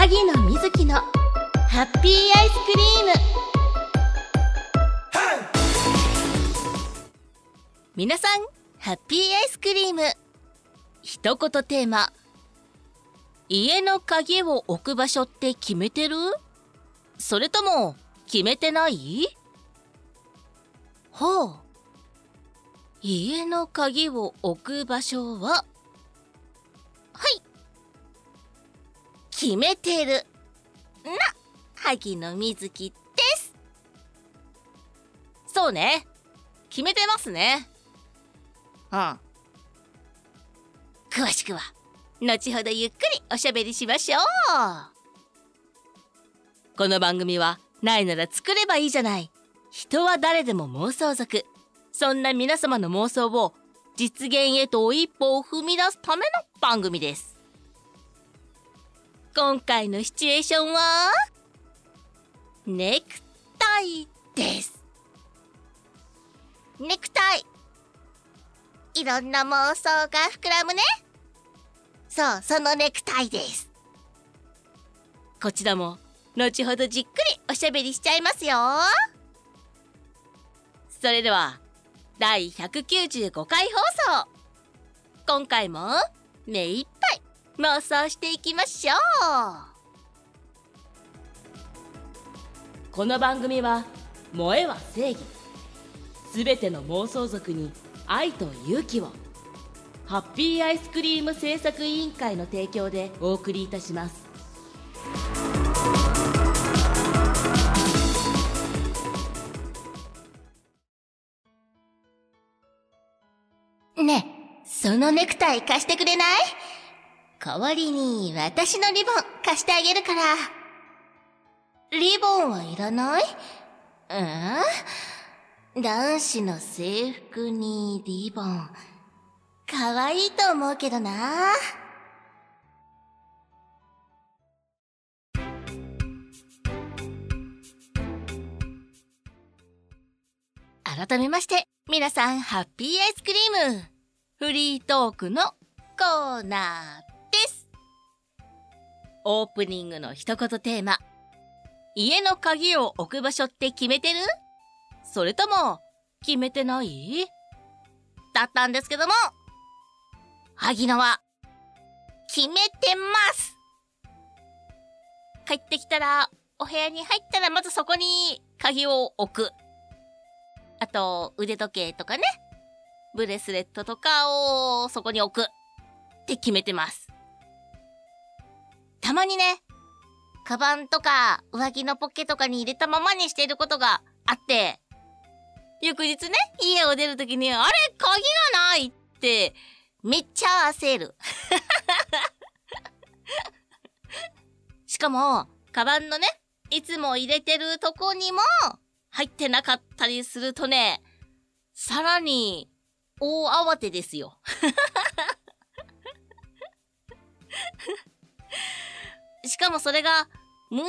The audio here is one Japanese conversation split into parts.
萩野瑞希のハッピーアイスクリーム。皆さんハッピーアイスクリーム。一言テーマ。家の鍵を置く場所って決めてる？それとも決めてない？ほう。家の鍵を置く場所は？はい。決めてる。な萩野瑞希です。そうね。決めてますね。うん詳しくは後ほどゆっくりおしゃべりしましょう。この番組はないなら作ればいいじゃない。人は誰でも妄想族。そんな皆様の妄想を実現へと一歩を踏み出すための番組です今回のシチュエーションはネクタイです。ネクタイ。いろんな妄想が膨らむね。そうそのネクタイです。こちらも後ほどじっくりおしゃべりしちゃいますよ。それでは第195回放送。今回も目いっぱい妄想していきましょう。この番組は「萌えは正義」すべての妄想族に愛と勇気を。ハッピーアイスクリーム製作委員会の提供でお送りいたします。ねえそのネクタイ貸してくれない？代わりに私のリボン貸してあげるから。リボンはいらない？うん？男子の制服にリボン。可愛いと思うけどな。改めまして皆さんハッピーアイスクリーム。フリートークのコーナーオープニングの一言テーマ。家の鍵を置く場所って決めてる？それとも決めてない？だったんですけども。萩野は決めてます。帰ってきたらお部屋に入ったらまずそこに鍵を置く。あと腕時計とかね。ブレスレットとかをそこに置く。って決めてます。たまにねカバンとか上着のポッケとかに入れたままにしていることがあって翌日ね家を出るときにあれ鍵がないってめっちゃ焦る。しかも、カバンのね、いつも入れてるとこにも入ってなかったりするとね、さらに大慌てですよ。しかもそれが無意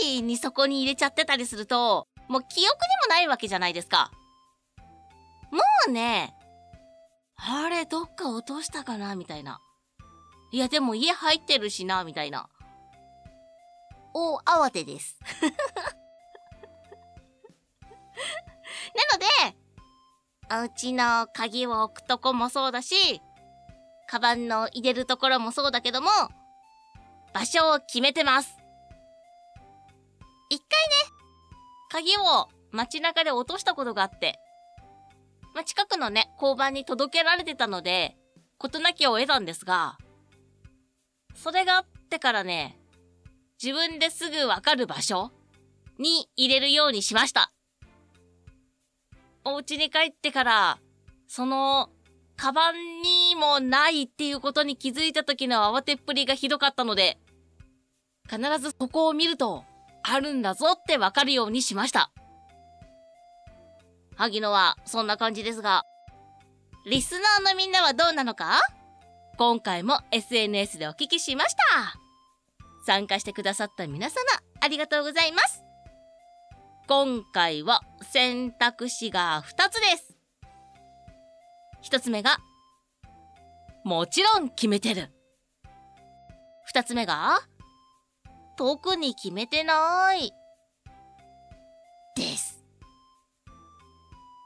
識にそこに入れちゃってたりすると、もう記憶にもないわけじゃないですか。もうね、あれ、どっか落としたかなみたいな。いや、でも家入ってるしな、みたいな。大慌てです。なので、お家の鍵を置くとこもそうだし、カバンの入れるところもそうだけども、場所を決めてます。一回ね、鍵を街中で落としたことがあって、まあ、近くのね、交番に届けられてたので、事なきを得たんですが、それがあってからね、自分ですぐわかる場所に入れるようにしました。お家に帰ってから、その、カバンにもないっていうことに気づいた時の慌てっぷりがひどかったので、必ずそこを見ると、あるんだぞってわかるようにしました。萩野はそんな感じですが、リスナーのみんなはどうなのか？今回も SNS でお聞きしました。参加してくださった皆様、ありがとうございます。今回は選択肢が2つです。1つ目が、もちろん決めてる。2つ目が、特に決めてない。です。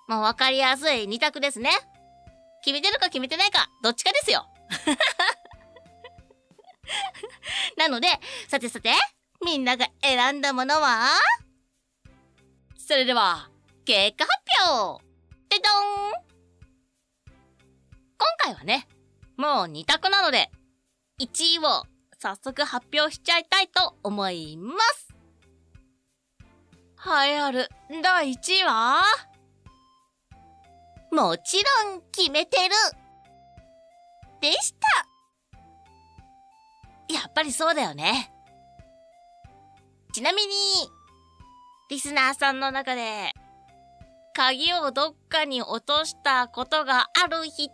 まあ、わかりやすい二択ですね。決めてるか決めてないか、どっちかですよ。なので、さてさて、みんなが選んだものは？それでは、結果発表でどん今回はね、もう2択なので、1位を早速発表しちゃいたいと思います。栄えある第1位は？もちろん決めてるでしたやっぱりそうだよね。ちなみに、リスナーさんの中で、鍵をどっかに落としたことがある人、よ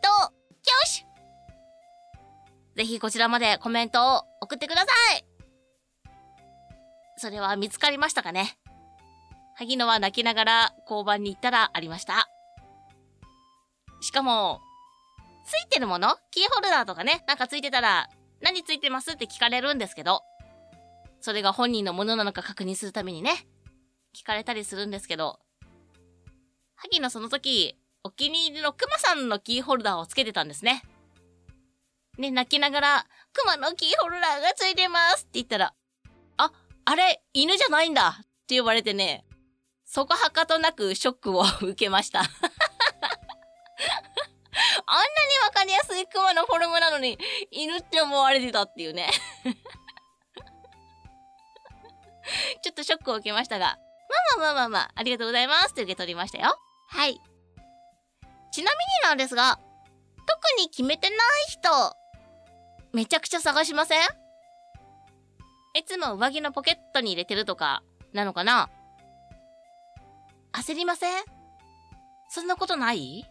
しぜひこちらまでコメントを送ってくださいそれは見つかりましたかね？萩野は泣きながら交番に行ったらありました。しかも、ついてるもの？キーホルダーとかね、なんかついてたら、何ついてますって聞かれるんですけど、それが本人のものなのか確認するためにね、聞かれたりするんですけど、萩野その時、お気に入りのクマさんのキーホルダーをつけてたんですね。ね、泣きながら、クマのキーホルダーがついてますって言ったら、あ、あれ、犬じゃないんだって言われてね、そこはかとなくショックを 受けました。あんなにわかりやすいクマのフォルムなのに、犬って思われてたっていうね。ちょっとショックを受けましたが、まあまあまあまあまあ、ありがとうございますって受け取りましたよ。はい。ちなみになんですが、特に決めてない人、めちゃくちゃ探しません？いつも上着のポケットに入れてるとか、なのかな？焦りません？そんなことない？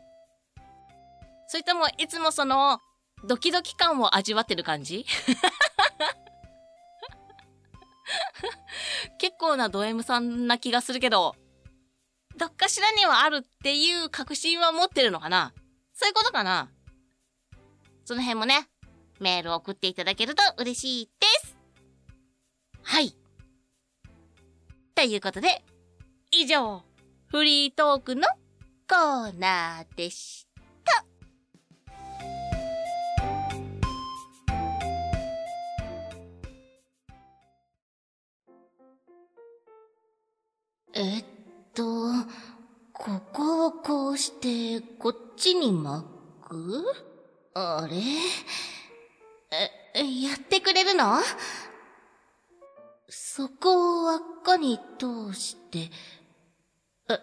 それともいつもそのドキドキ感を味わってる感じ？結構なド M さんな気がするけど、どっかしらにはあるっていう確信は持ってるのかな？そういうことかな？その辺もね、メールを送っていただけると嬉しいです。はい。ということで、以上、フリートークのコーナーでした。えっと、ここをこうして、こっちに巻く？あれ、るの？そこを輪っかに通して、あ、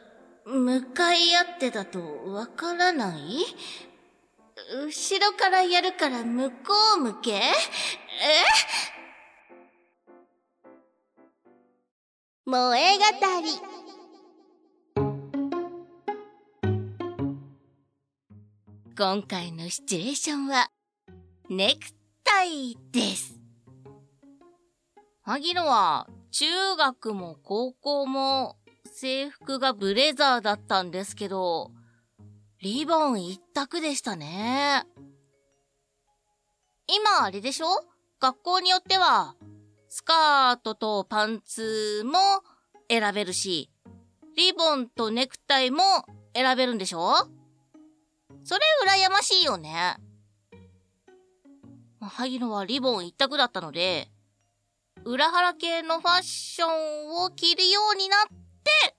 向かい合ってたとわからない？後ろからやるから向こう向け？え？萌え語り。今回のシチュエーションは、ネクタイです。萩野は、中学も高校も制服がブレザーだったんですけど、リボン一択でしたね。今あれでしょ？学校によっては、スカートとパンツも選べるし、リボンとネクタイも選べるんでしょ？それ羨ましいよね。萩野はリボン一択だったので、裏腹系のファッションを着るようになって、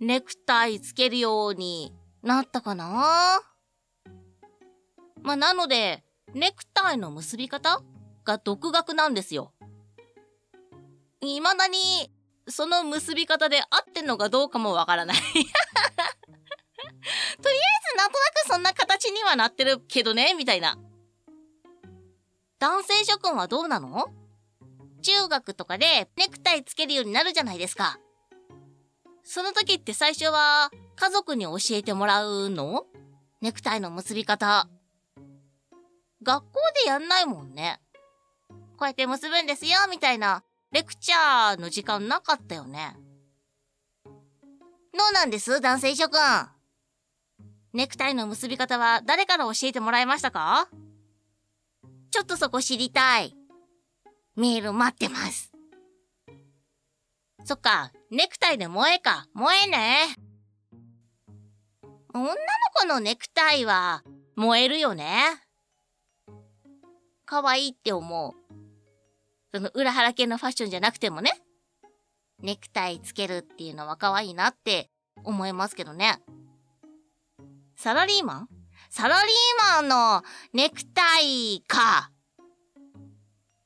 ネクタイつけるようになったかな？まあ、なので、ネクタイの結び方が独学なんですよ。未だに、その結び方で合ってんのかどうかもわからない。とりあえず、なんとなくそんな形にはなってるけどね、みたいな。男性諸君はどうなの？中学とかでネクタイつけるようになるじゃないですか。その時って最初は家族に教えてもらうの？ネクタイの結び方。学校でやんないもんね。こうやって結ぶんですよ、みたいなレクチャーの時間なかったよね。どうなんです？男性諸君。ネクタイの結び方は誰から教えてもらいましたか？ちょっとそこ知りたい。メール待ってます。そっか、ネクタイで萌えか。萌えね。女の子のネクタイは燃えるよね。可愛いって思う。その裏腹系のファッションじゃなくてもね。ネクタイつけるっていうのは可愛いなって思いますけどね。サラリーマン？サラリーマンのネクタイか。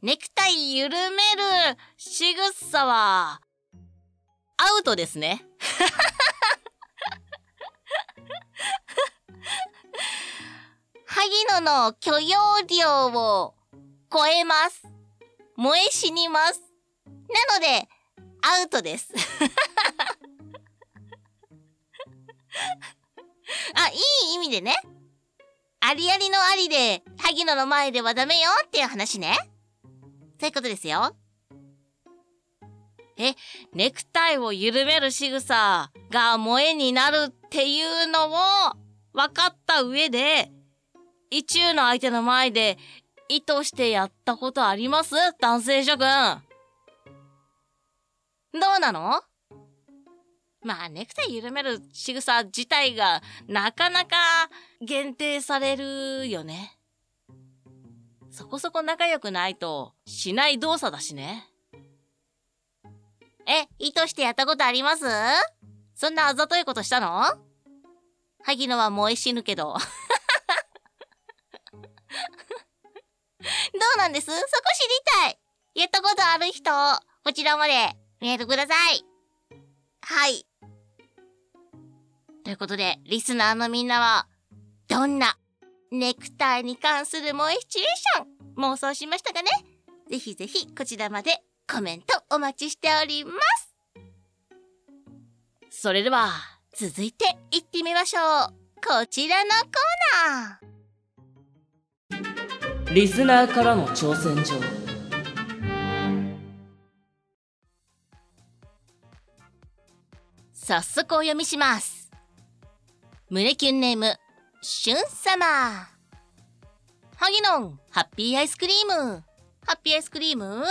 ネクタイ緩める仕草は、アウトですね。萩野の許容量を超えます。燃え死にます。なので、アウトです。あ、いい意味でね。ありありのありで、萩野の前ではダメよっていう話ね。そういうことですよ。え、ネクタイを緩める仕草が萌えになるっていうのを分かった上で、意中の相手の前で意図してやったことあります？男性諸君。どうなの？まあ、ネクタイ緩める仕草自体がなかなか限定されるよね。そこそこ仲良くないとしない動作だしね。え、意図してやったことあります？そんなあざといことしたの？萩野は燃え死ぬけど。どうなんです？そこ知りたい。やったことある人、こちらまでメールください。はい。ということで、リスナーのみんなは、どんなネクタイに関する萌えシチュエーション妄想しましたかね？ぜひぜひこちらまでコメントお待ちしております。それでは、続いて行ってみましょう。こちらのコーナー。リスナーからの挑戦状早速お読みします胸キュンネームしゅんさま萩野ンハッピーアイスクリームハッピーアイスクリーム？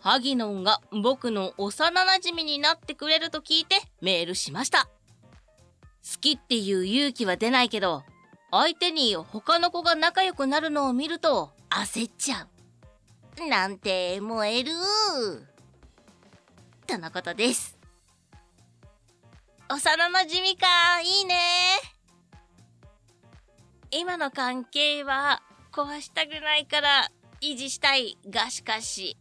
萩野ンが僕の幼馴染になってくれると聞いてメールしました好きっていう勇気は出ないけど相手に他の子が仲良くなるのを見ると焦っちゃう。なんて燃える。とのことです。幼馴染か、いいね。今の関係は壊したくないから維持したいがしかし、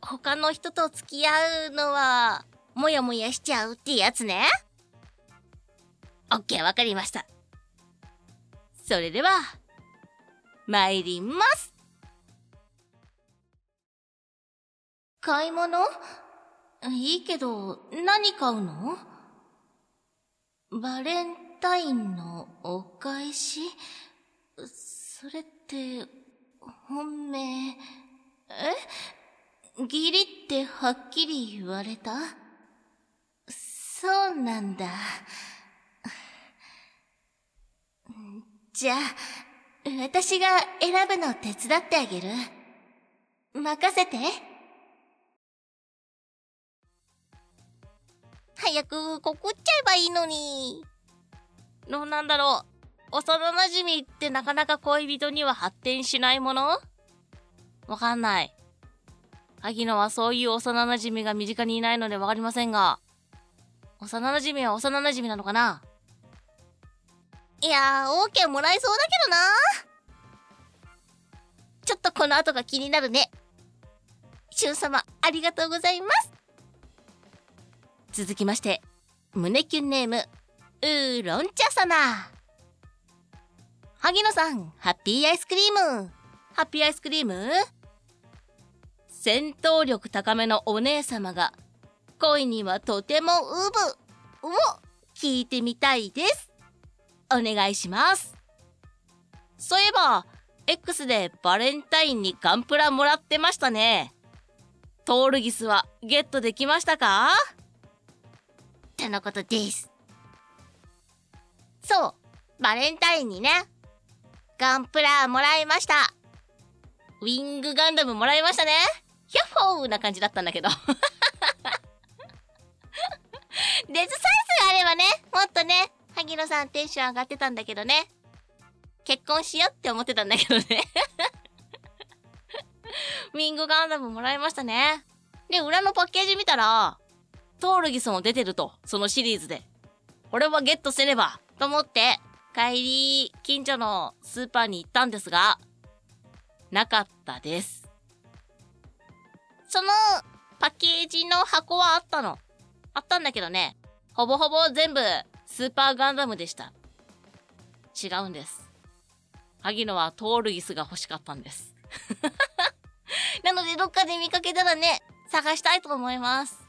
他の人と付き合うのは、もやもやしちゃうってやつね。オッケーわかりました。それでは、参ります。買い物？いいけど、何買うの？バレンタインのお返し？それって、本命、え？義理ってはっきり言われた？そうなんだ。じゃあ、私が選ぶの手伝ってあげる。任せて。早く告っちゃえばいいのに。どうなんだろう。幼馴染ってなかなか恋人には発展しないもの？わかんない。萩野はそういう幼馴染が身近にいないのでわかりませんが、幼馴染は幼馴染なのかな？いやー、OK もらえそうだけどなちょっとこの後が気になるね。しゅん様、ありがとうございます。続きまして、胸キュンネーム、ウーロン茶様。萩野さん、ハッピーアイスクリーム。ハッピーアイスクリーム？戦闘力高めのお姉様が、恋にはとてもうぶを聞いてみたいです。お願いします。そういえば、X でバレンタインにガンプラもらってましたね。トールギスはゲットできましたか？ってのことです。そう、バレンタインにね、ガンプラもらいました。ウィングガンダムもらいましたね。ヒャッホーな感じだったんだけど。デズサイズがあればね、もっとね、萩野さんテンション上がってたんだけどね。結婚しようって思ってたんだけどね。ウィングガンダムもらいましたね。で、裏のパッケージ見たら、トールギスも出てると、そのシリーズで。これはゲットせねば、と思って、帰り、近所のスーパーに行ったんですが、なかったです。その、パッケージの箱はあったの。あったんだけどね、ほぼほぼ全部、スーパーガンダムでした。違うんです。萩野はトールギスが欲しかったんです。なので、どっかで見かけたらね、探したいと思います。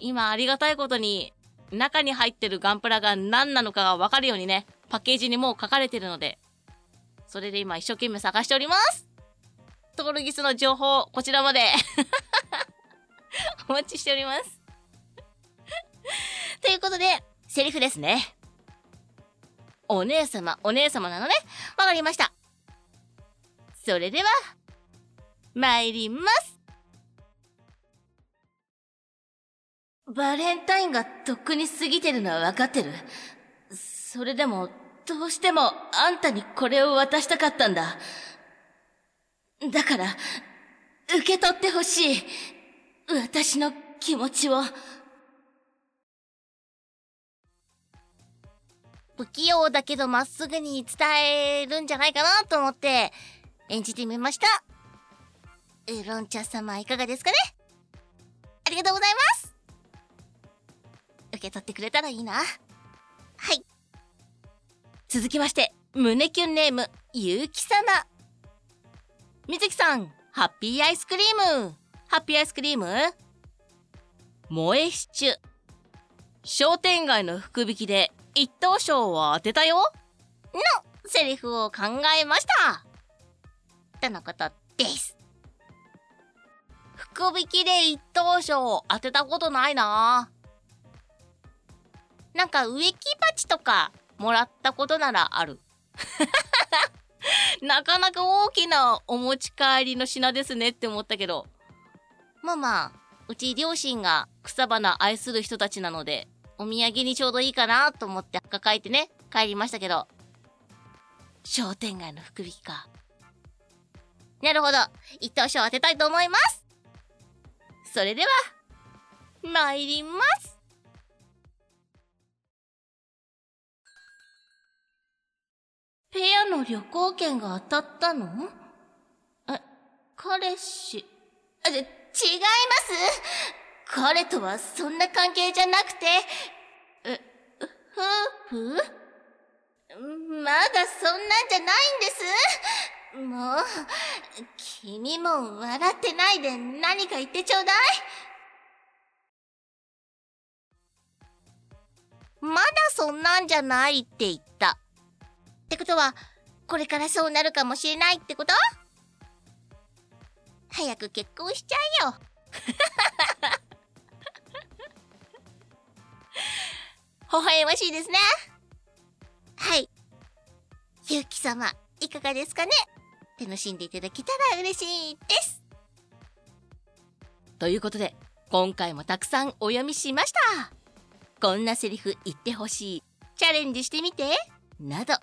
今、ありがたいことに、中に入ってるガンプラが何なのかがわかるようにね、パッケージにもう書かれてるので、それで今一生懸命探しておりますトールギスの情報、こちらまで お待ちしておりますということで、セリフですね。お姉様、お姉様なのね。わかりました。それでは、参ります。バレンタインがとっくに過ぎてるのはわかってる。それでも、どうしてもあんたにこれを渡したかったんだ。だから、受け取ってほしい。私の気持ちを。不器用だけどまっすぐに伝えるんじゃないかなと思って演じてみました。ウロン茶様いかがですかね？ありがとうございます受け取ってくれたらいいな。はい。続きまして、胸キュンネーム、ゆうき様。みずきさん、ハッピーアイスクリーム。ハッピーアイスクリーム？萌えシチュ。商店街の福引きで一等賞を当てたよのセリフを考えました。とのことです。福引きで一等賞を当てたことないななんか植木鉢とかもらったことならある。なかなか大きなお持ち帰りの品ですねって思ったけど。まあまあ、うち両親が草花愛する人たちなので、お土産にちょうどいいかなと思って抱えてね、帰りましたけど。商店街の福引きか。なるほど。一等賞当てたいと思います。それでは、参ります。ペアの旅行券が当たったの？え、彼氏。あ、じゃ、違います。彼とはそんな関係じゃなくて、え、夫婦？まだそんなんじゃないんです。もう、君も笑ってないで何か言ってちょうだい。まだそんなんじゃないって言った。ってことは、これからそうなるかもしれないってこと？早く結婚しちゃえよ。微笑ましいですね。はい。ゆうき様、いかがですかね？楽しんでいただけたら嬉しいです。ということで、今回もたくさんお読みしました。こんなセリフ言ってほしい。チャレンジしてみて。など、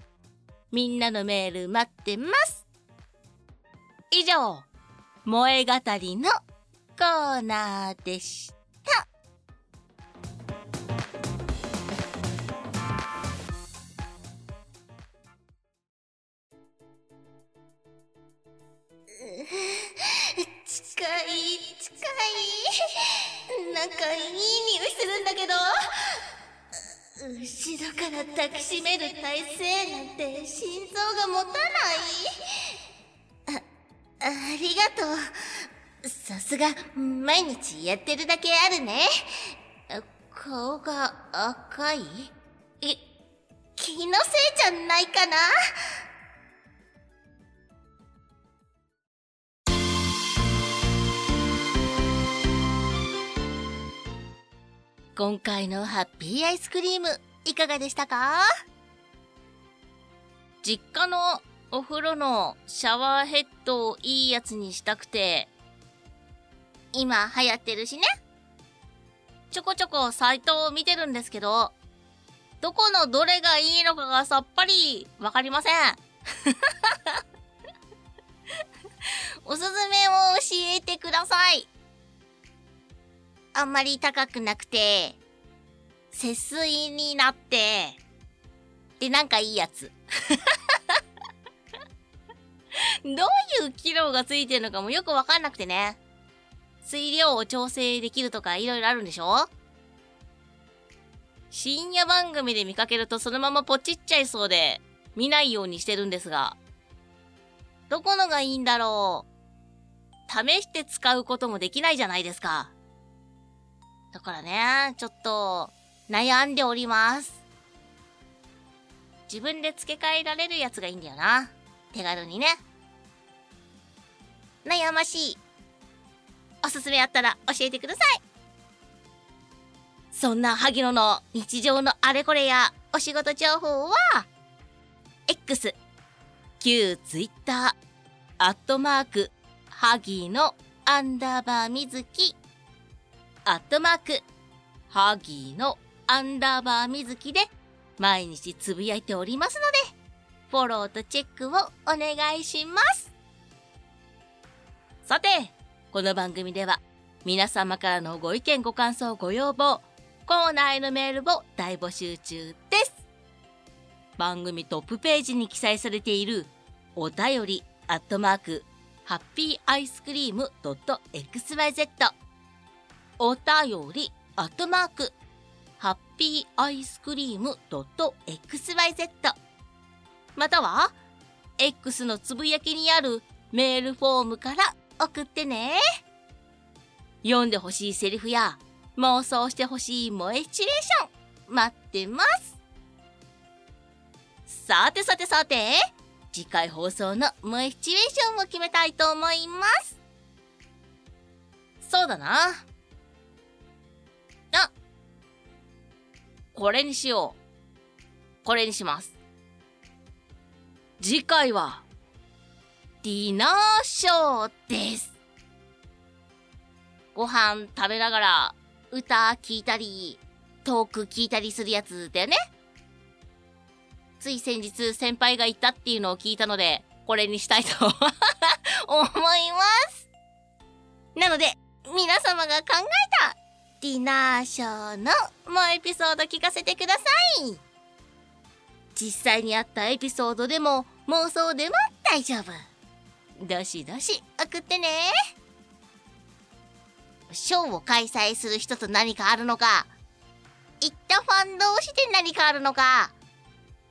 みんなのメール待ってます。以上、萌え語りのコーナーでした。近い近いなんかいい匂いするんだけど後ろから抱きしめる体勢なんて心臓が持たない。あありがとう。さすが毎日やってるだけあるね。顔が赤い？え気のせいじゃないかな？今回のハッピーアイスクリームいかがでしたか？実家のお風呂のシャワーヘッドをいいやつにしたくて今流行ってるしねちょこちょこサイトを見てるんですけど、どこのどれがいいのかがさっぱりわかりません。おすすめを教えてください。あんまり高くなくて、節水になって、で、なんかいいやつ。どういう機能がついてるのかもよくわかんなくてね。水量を調整できるとかいろいろあるんでしょ？深夜番組で見かけるとそのままポチっちゃいそうで、見ないようにしてるんですが。どこのがいいんだろう？試して使うこともできないじゃないですか。だからね、ちょっと、悩んでおります。自分で付け替えられるやつがいいんだよな。手軽にね。悩ましい。おすすめあったら教えてください。そんな萩野の日常のあれこれやお仕事情報は、X、旧 Twitter、アットマーク、ハギのアンダーバーみずき、アットマーク、ハギーのアンダーバーみずきで毎日つぶやいておりますので、フォローとチェックをお願いします。さて、この番組では皆様からのご意見ご感想ご要望、コーナーへのメールを大募集中です。番組トップページに記載されているお便りアットマークハッピーアイスクリーム .xyz お便りアットマークハッピーアイスクリーム .xyz または X のつぶやきにあるメールフォームから送ってね。読んでほしいセリフや妄想してほしい萌えシチュエーション待ってます。さてさてさて、次回放送の萌えシチュエーションを決めたいと思います。そうだな。これにしよう。これにします。次回は、ディナーショーです。ご飯食べながら歌聞いたり、トーク聞いたりするやつだよね。つい先日先輩が言ったっていうのを聞いたので、これにしたいと思います。なので、皆様が考えたディナーショーのもうエピソード聞かせてください。実際にあったエピソードでも妄想でも大丈夫。どしどし送ってね。ショーを開催する人と何かあるのか、行ったファン同士で何かあるのか、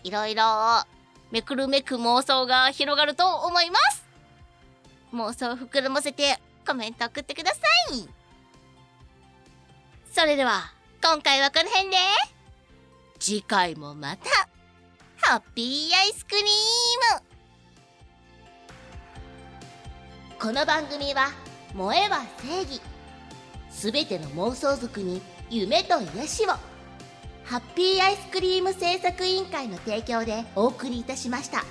いろいろめくるめく妄想が広がると思います。妄想膨らませてコメント送ってください。それでは、今回はこの辺で、次回もまた、ハッピーアイスクリーム。この番組は「燃えは正義」すべての妄想族に夢と癒しを。ハッピーアイスクリーム製作委員会の提供でお送りいたしました。